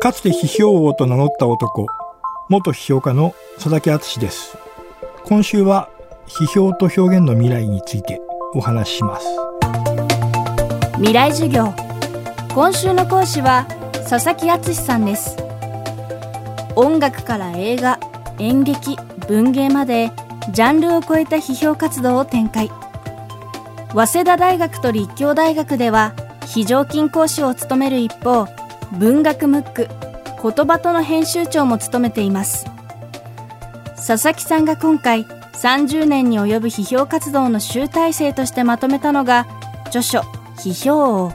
かつて批評王と名乗った男、元批評家の佐々木敦です。今週は批評と表現の未来についてお話しします。未来授業今週の講師は佐々木敦さんです音楽から映画演劇文芸までジャンルを超えた批評活動を展開早稲田大学と立教大学では非常勤講師を務める一方文学ムック言葉との編集長も務めています。佐々木さんが今回30年に及ぶ批評活動の集大成としてまとめたのが著書批評王。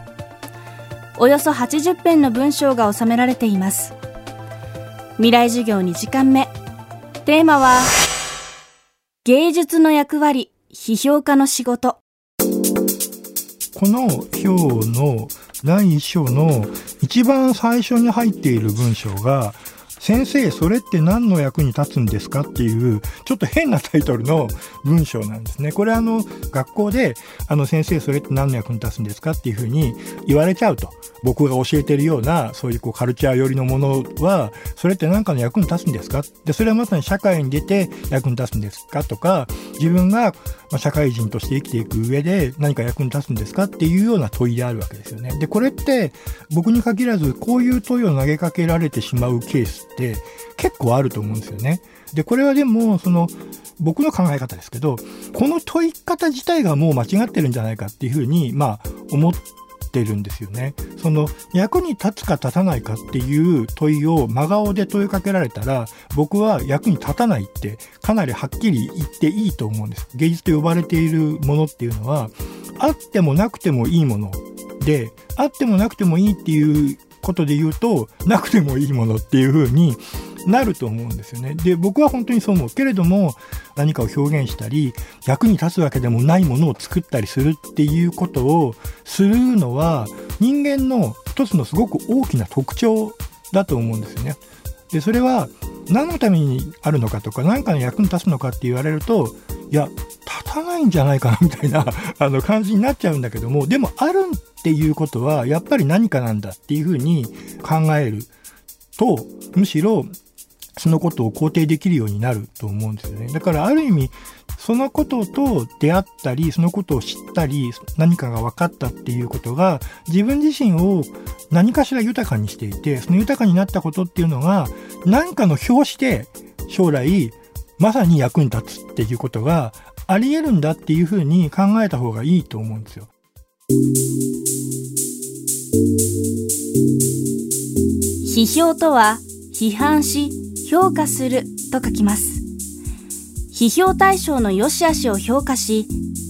およそ80編の文章が収められています。未来授業2時間目。テーマは芸術の役割批評家の仕事。この表の第1章の一番最初に入っている文章が先生、それって何の役に立つんですかっていう、ちょっと変なタイトルの文章なんですね。これあの、学校で、あの、先生、それって何の役に立つんですかっていうふうに言われちゃうと。僕が教えてるような、そういうこうカルチャー寄りのものは、それって何かの役に立つんですか？で、それはまさに社会に出て役に立つんですかとか、自分が社会人として生きていく上で何か役に立つんですかっていうような問いであるわけですよね。で、これって僕に限らず、こういう問いを投げかけられてしまうケースって結構あると思うんですよね。で、これはでも、その、僕の考え方ですけど、この問い方自体がもう間違ってるんじゃないかっていうふうに、まあ、思ってるんですよね。その、役に立つか立たないかっていう問いを真顔で問いかけられたら、僕は役に立たないってかなりはっきり言っていいと思うんです。芸術と呼ばれているものっていうのは、あってもなくてもいいもので、あってもなくてもいいっていうことで言うと、なくてもいいものっていう風になると思うんですよね。で、僕は本当にそう思う。けれども、何かを表現したり、役に立つわけでもないものを作ったりするっていうことをするのは、人間の一つのすごく大きな特徴だと思うんですよね。で、それは何のためにあるのかとか、何かの役に立つのかって言われると、いや、ないんじゃないかなみたいな あの感じになっちゃうんだけども、でもあるっていうことは、やっぱり何かなんだっていうふうに考えると、むしろ、そのことを肯定できるようになると思うんですよね。だからある意味、そのことと出会ったり、そのことを知ったり、何かが分かったっていうことが、自分自身を何かしら豊かにしていて、その豊かになったことっていうのが、何かの表紙で将来、まさに役に立つっていうことがあり得るんだっていうふうに考えた方がいいと思うんですよ。批評とは批判し評価すると書きます。批評対象の良し悪しを評価し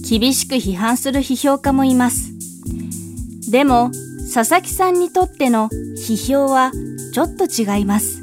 厳しく批判する批評家もいます。でも佐々木さんにとっての批評はちょっと違います。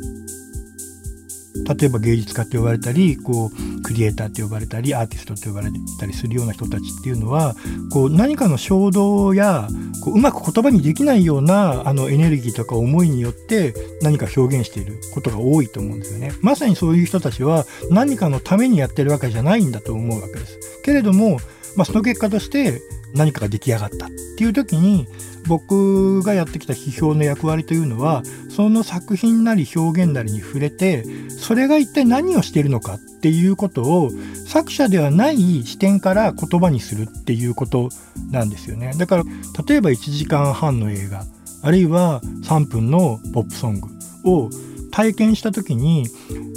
例えば芸術家って呼ばれたりこうクリエイターって呼ばれたりアーティストって呼ばれたりするような人たちっていうのはこう何かの衝動やこううまく言葉にできないようなあのエネルギーとか思いによって何か表現していることが多いと思うんですよね。まさにそういう人たちは何かのためにやってるわけじゃないんだと思うわけです。けれども、まあ、その結果として何かが出来上がったっていう時に僕がやってきた批評の役割というのはその作品なり表現なりに触れてそれが一体何をしているのかっていうことを作者ではない視点から言葉にするっていうことなんですよね。だから例えば1時間半の映画あるいは3分のポップソングを体験した時に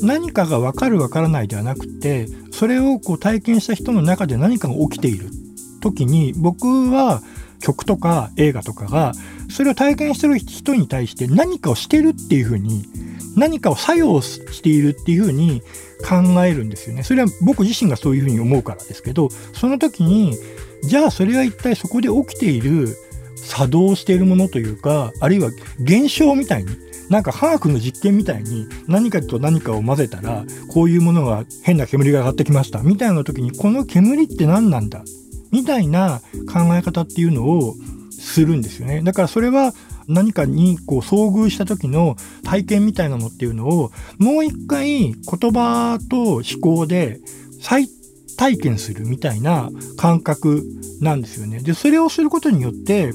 何かが分かる分からないではなくてそれをこう体験した人の中で何かが起きている。時に僕は曲とか映画とかがそれを体験してる人に対して何かをしてるっていう風に何かを作用しているっていう風に考えるんですよね。それは僕自身がそういう風に思うからですけどその時にじゃあそれは一体そこで起きている作動しているものというかあるいは現象みたいになんか科学の実験みたいに何かと何かを混ぜたらこういうものが変な煙が上がってきましたみたいな時にこの煙って何なんだみたいな考え方っていうのをするんですよね。だからそれは何かにこう遭遇した時の体験みたいなのっていうのをもう一回言葉と思考で再体験するみたいな感覚なんですよね。で、それをすることによって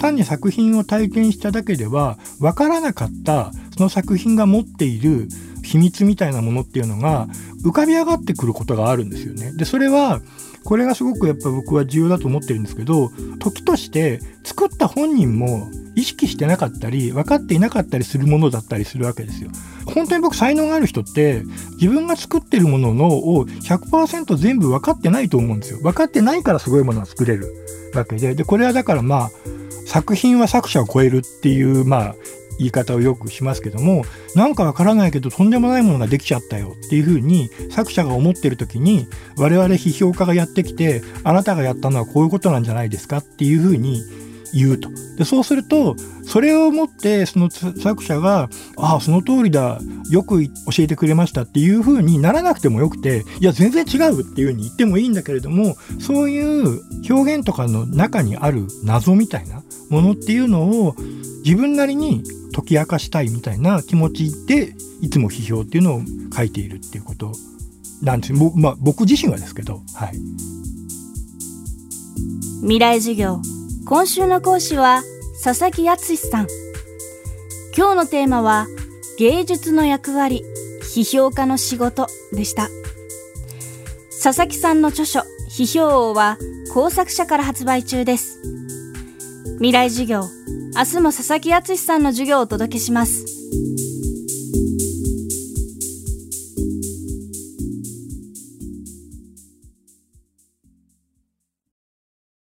単に作品を体験しただけでは分からなかったその作品が持っている秘密みたいなものっていうのが浮かび上がってくることがあるんですよね。で、それは、これがすごくやっぱ僕は重要だと思ってるんですけど、時として作った本人も意識してなかったり、分かっていなかったりするものだったりするわけですよ。本当に僕才能がある人って自分が作ってるもののを100%全部分かってないと思うんですよ。分かってないからすごいものが作れるわけで。で、これはだからまあ、作品は作者を超えるっていう、まあ、言い方をよくしますけども、なんかわからないけどとんでもないものができちゃったよっていうふうに作者が思ってる時に我々批評家がやってきて、あなたがやったのはこういうことなんじゃないですかっていうふうに言うと。で、そうすると、それをもってその作者が、ああ、その通りだ、よく教えてくれましたっていうふうにならなくてもよくて、いや、全然違うっていうふうに言ってもいいんだけれども、そういう表現とかの中にある謎みたいなものっていうのを自分なりに解き明かしたいみたいな気持ちで、いつも批評っていうのを書いているっていうことなんですよ。まあ、僕自身はですけど、はい。未来授業今週の講師は佐々木敦さん。今日のテーマは芸術の役割、批評家の仕事でした。佐々木さんの著書、批評王は工作者から発売中です。未来授業、明日も佐々木敦さんの授業をお届けします。